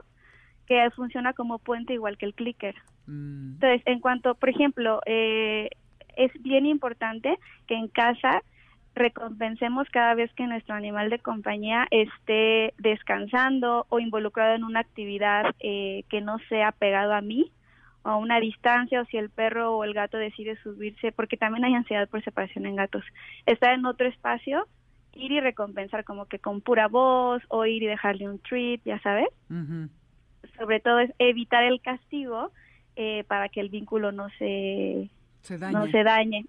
que funciona como puente igual que el clicker. Mm, Entonces, en cuanto, por ejemplo, eh, es bien importante que en casa recompensemos cada vez que nuestro animal de compañía esté descansando o involucrado en una actividad eh, que no sea pegado a mí o a una distancia o si el perro o el gato decide subirse, porque también hay ansiedad por separación en gatos, estar en otro espacio, ir y recompensar como que con pura voz o ir y dejarle un treat, ya sabes. Sobre todo es evitar el castigo eh, para que el vínculo no se Se dañe. no se dañe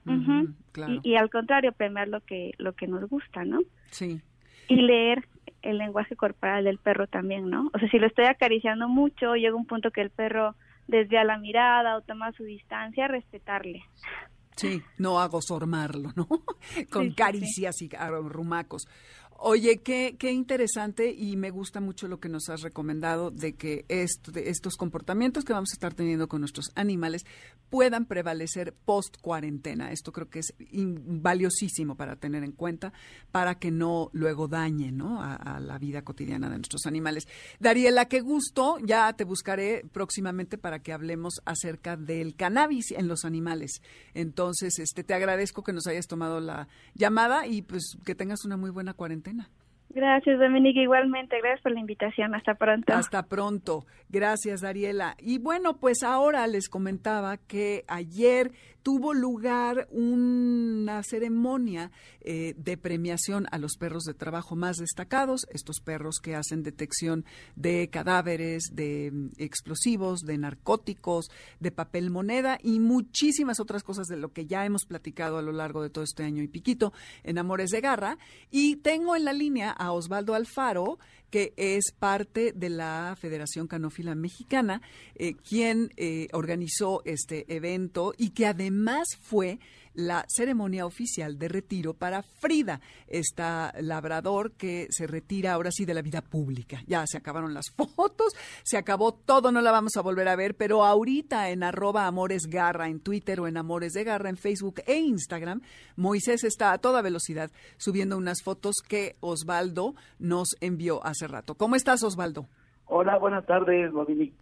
claro. y, y al contrario premiar lo que lo que nos gusta no Sí. y leer el lenguaje corporal del perro también no o sea si lo estoy acariciando mucho llega un punto que el perro desvía la mirada o toma su distancia respetarle Sí, no hago sormarlo, ¿no? <laughs> Con Sí, sí, caricias y arrumacos. Oye, qué, qué interesante y me gusta mucho lo que nos has recomendado de que esto, de estos comportamientos que vamos a estar teniendo con nuestros animales puedan prevalecer post cuarentena. Esto creo que es valiosísimo para tener en cuenta para que no luego dañe ¿no? a, a la vida cotidiana de nuestros animales. Dariela, qué gusto. Ya te buscaré próximamente para que hablemos acerca del cannabis en los animales. Entonces, este, te agradezco que nos hayas tomado la llamada y pues que tengas una muy buena cuarentena. Carolina gracias Dominique igualmente gracias por la invitación hasta pronto Hasta pronto. Gracias, Dariela. Y bueno, pues ahora les comentaba que ayer tuvo lugar una ceremonia eh, de premiación a los perros de trabajo más destacados, estos perros que hacen detección de cadáveres, de mm, explosivos, de narcóticos, de papel moneda y muchísimas otras cosas de lo que ya hemos platicado a lo largo de todo este año y piquito en Amores de Garra. Y tengo en la línea Osvaldo Alfaro, que es parte de la Federación Canófila Mexicana, eh, quien eh, organizó este evento y que además fue la ceremonia oficial de retiro para Frida, esta labrador que se retira ahora sí de la vida pública. Ya se acabaron las fotos, se acabó todo, no la vamos a volver a ver, pero ahorita en arroba Amores Garra en Twitter o en Amores de Garra en Facebook e Instagram, Moisés está a toda velocidad subiendo unas fotos que Osvaldo nos envió hace rato. ¿Cómo estás, Osvaldo? Hola, buenas tardes, Dominique.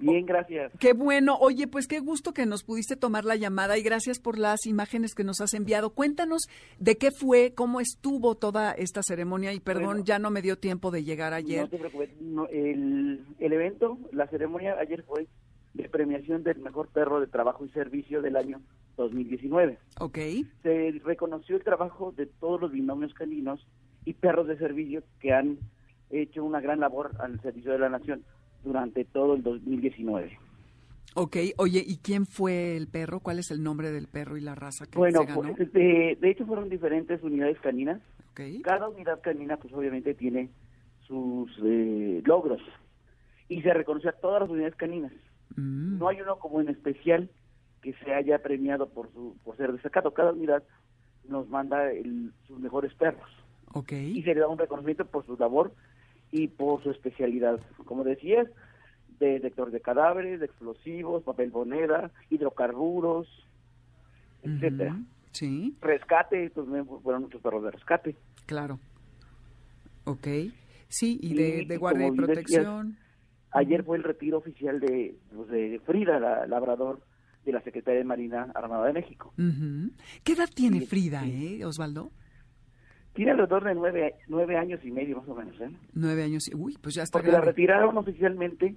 Bien, gracias. Qué bueno. Oye, pues qué gusto que nos pudiste tomar la llamada y gracias por las imágenes que nos has enviado. Cuéntanos de qué fue, cómo estuvo toda esta ceremonia y perdón, Bueno. ya no me dio tiempo de llegar No ayer. te preocupes. no, el, el evento, la ceremonia ayer fue de premiación del mejor perro de trabajo y servicio del año 2019. Ok. Se reconoció el trabajo de todos los binomios caninos y perros de servicio que han hecho una gran labor al servicio de la nación durante todo el 2019. Ok, oye, ¿y quién fue el perro? ¿Cuál es el nombre del perro y la raza que Bueno, se ganó? pues, de, de hecho fueron diferentes unidades caninas. Ok. Cada unidad canina, pues obviamente tiene sus eh, logros y se reconoció a todas las unidades caninas. Mm, No hay uno como en especial que se haya premiado por su por ser destacado. Cada unidad nos manda el- sus mejores perros ok. y se le da un reconocimiento por su labor y por su especialidad. Como decías, de detector de cadáveres, de explosivos, papel moneda, hidrocarburos, etcétera. Ujú, Sí, Rescate, pues fueron muchos perros de rescate. claro. Ok. Sí, y Y, de, de y guardia y decías, protección. Ayer fue el retiro oficial de, pues, de Frida, la labrador de la Secretaría de Marina Armada de México. Ujú. ¿Qué edad tiene Frida, sí. eh, Osvaldo? Tiene alrededor de nueve, nueve años y medio más o menos, ¿eh? Nueve años. y- Uy, pues ya está Porque la retiraron oficialmente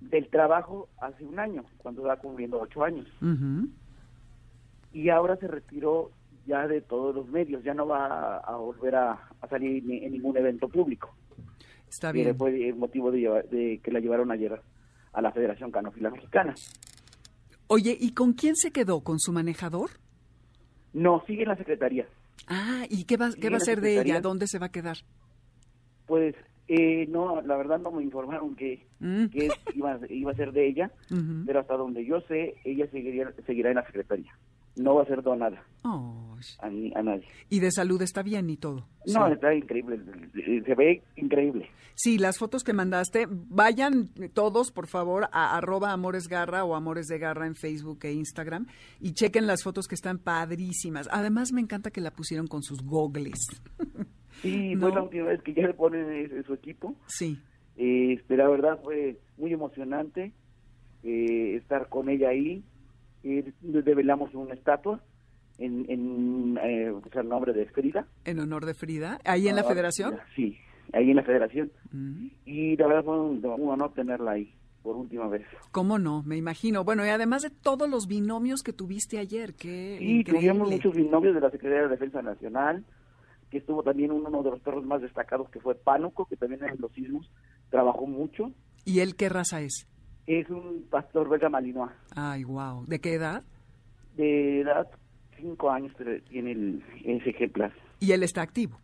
del trabajo hace un año, cuando va cumpliendo ocho años. Ujú. Y ahora se retiró ya de todos los medios, ya no va a, a volver a, a salir ni- en ningún evento público. Está Y bien. fue el motivo de, llevar- de que la llevaron ayer a la Federación Canófila Mexicana. Oye, ¿y con quién se quedó? ¿Con su manejador? No, sigue en la Secretaría. Ah, ¿y qué va, qué va a ser de ella? ¿Dónde se va a quedar? Pues eh, no, la verdad no me informaron que, Mm. que iba, iba a ser de ella, pero hasta donde yo sé, ella seguiría, seguirá en la Secretaría. No va a ser donada Oh, a, a nadie. y de salud está bien y todo. No, Sí. está increíble, se ve increíble. Sí, las fotos que mandaste, vayan todos, por favor, a arroba Amores Garra o Amores de Garra en Facebook e Instagram y chequen las fotos que están padrísimas. Además, me encanta que la pusieron con sus gogles. Sí, <laughs> No. fue la última vez que ya le ponen en su equipo. Sí. Este, la verdad fue muy emocionante eh, estar con ella ahí. Eh, develamos una estatua en, en eh, o sea, el nombre de Frida. En honor de Frida. ¿Ahí en la Ah, federación? Sí, ahí en la federación. Mm. Y la verdad fue un, un honor tenerla ahí por última vez. ¿Cómo no? Me imagino. Bueno, y además de todos los binomios que tuviste ayer, qué Sí, increíble. tuvimos muchos binomios de la Secretaría de Defensa Nacional, que estuvo también uno de los perros más destacados que fue Pánuco, que también en los sismos trabajó mucho. ¿Y él qué raza es? Es un pastor belga malinois. Ay, wow. ¿De qué edad? de edad, cinco años pero tiene el, ese ejemplar. Y él está activo.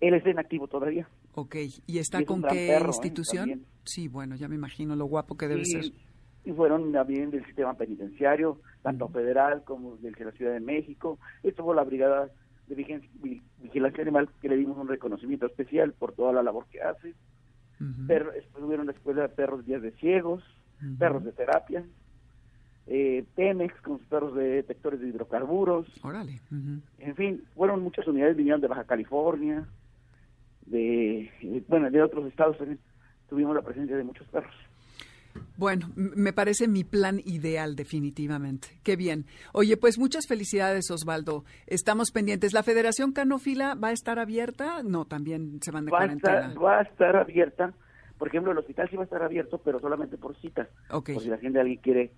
Él está en activo todavía. Ok. ¿Y está Y con qué perro, ¿eh? institución? Sí, bueno, ya me imagino lo guapo que debe y, ser. y fueron también del sistema penitenciario, tanto federal como del de la Ciudad de México. Estuvo la Brigada de Vigilancia Animal, que le dimos un reconocimiento especial por toda la labor que hace. Ujú. Perro- estuvieron la escuela de perros días de ciegos, Perros de terapia, eh, Pemex con sus perros de detectores de hidrocarburos. Órale. ujú. en fin, fueron muchas unidades, vinieron de Baja California, de, eh, bueno, de otros estados también tuvimos la presencia de muchos perros. Bueno, me parece mi plan ideal definitivamente. Qué bien. Oye, pues muchas felicidades, Osvaldo. Estamos pendientes. ¿La Federación Canófila va a estar abierta? No, también se van de Va a, estar, va a estar abierta, por ejemplo, el hospital sí va a estar abierto, pero solamente por citas. Ok. Por si la gente alguien quiere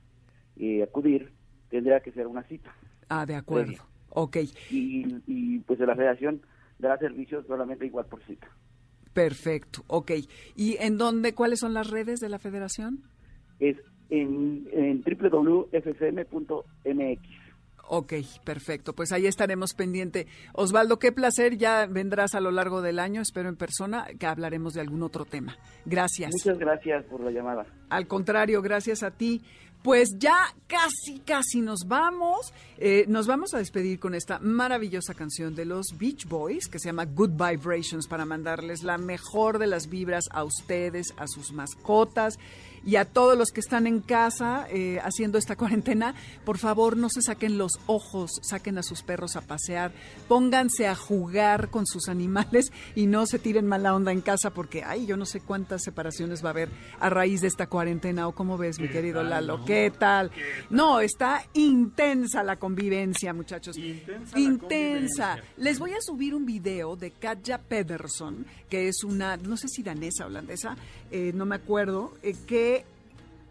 eh, acudir, tendrá que ser una cita. Ah, de acuerdo. Ok, Y, y pues la federación dará servicios solamente igual por cita. perfecto. Ok. ¿Y en dónde, cuáles son las redes de la Federación? Es en, en www.fcm.mx. Ok, perfecto. Pues ahí estaremos pendiente. Osvaldo, qué placer. Ya vendrás a lo largo del año, espero en persona, que hablaremos de algún otro tema. Gracias. Muchas gracias por la llamada. Al contrario, gracias a ti. Pues ya casi, casi nos vamos. Eh, nos vamos a despedir con esta maravillosa canción de los Beach Boys que se llama Good Vibrations para mandarles la mejor de las vibras a ustedes, a sus mascotas y a todos los que están en casa eh, haciendo esta <laughs> cuarentena. Por favor, no se saquen los ojos, saquen a sus perros a pasear, pónganse a jugar con sus animales y no se tiren mala onda en casa porque, ay, yo no sé cuántas separaciones va a haber a raíz de esta cuarentena. ¿O cómo ves, mi querido tal, Lalo? no? ¿Qué tal? No, está intensa la convivencia, muchachos. Intensa Intensa. convivencia. Les voy a subir un video de Katja Pedersen, que es una, no sé si danesa o holandesa, eh, no me acuerdo, eh, que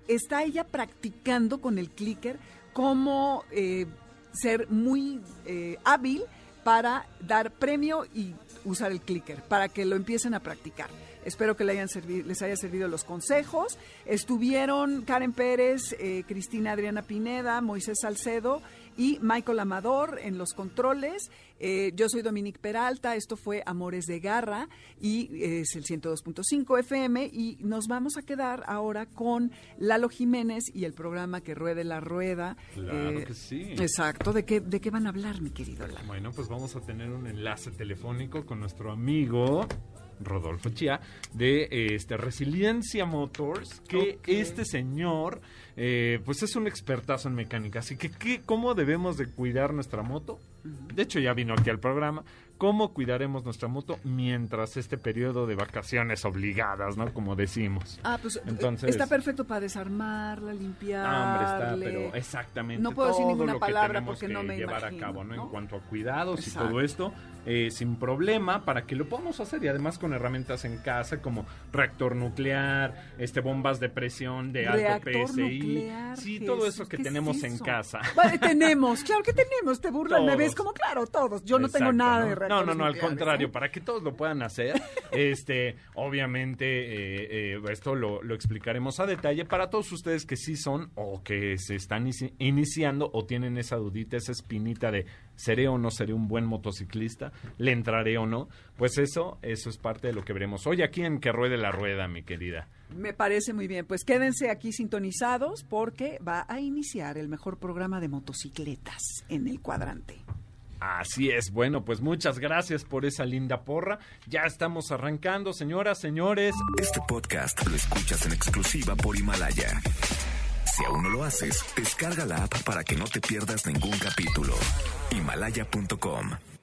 está ella practicando con el clicker cómo eh, ser muy eh, hábil para dar premio y usar el clicker, para que lo empiecen a practicar. Espero que le hayan servi- les haya servido los consejos. Estuvieron Karen Pérez, eh, Cristina Adriana Pineda, Moisés Salcedo y Michael Amador en los controles. Eh, yo soy Dominique Peralta, esto fue Amores de Garra y es el 102.5 FM y nos vamos a quedar ahora con Lalo Jiménez y el programa que ruede la rueda. Claro Eh, que sí. Exacto, ¿de qué, ¿de qué van a hablar, mi querido Lalo? Bueno, pues vamos a tener un enlace telefónico con nuestro amigo Rodolfo Chía de este Resiliencia Motors, que este señor eh, pues es un expertazo en mecánica. Así que, ¿qué, ¿cómo debemos de cuidar nuestra moto? De hecho, ya vino aquí al programa. ¿Cómo cuidaremos nuestra moto mientras este periodo de vacaciones obligadas, ¿no? Como decimos. Ah, pues Entonces- está perfecto para desarmarla, limpiarla. Ah, hombre, está, pero exactamente. No puedo decir todo ninguna lo que palabra tenemos porque que no me llevar imagino, a cabo, ¿no? ¿no? En cuanto a cuidados Exacto. y todo esto, eh, sin problema, para que lo podamos hacer y además con herramientas en casa como reactor nuclear, este bombas de presión de alto PSI, nuclear, sí, todo eso que ¿qué es tenemos en casa. Vale, tenemos, claro que tenemos, te burlan, me ves como claro, todos. Yo no tengo nada ¿no? de No, no, no, al contrario, ¿eh? para que todos lo puedan hacer, <laughs> este, obviamente, eh, eh, esto lo, lo explicaremos a detalle para todos ustedes que sí son o que se están inici- iniciando o tienen esa dudita, esa espinita de seré o no seré un buen motociclista, le entraré o no, pues eso, eso es parte de lo que veremos hoy aquí en Que Ruede la Rueda, mi querida. Me parece muy bien. Pues quédense aquí sintonizados porque va a iniciar el mejor programa de motocicletas en el cuadrante. Así es, bueno, pues muchas gracias por esa linda porra. Ya estamos arrancando, señoras, señores. Este podcast lo escuchas en exclusiva por Himalaya. Si aún no lo haces, descarga la app para que no te pierdas ningún capítulo. Himalaya.com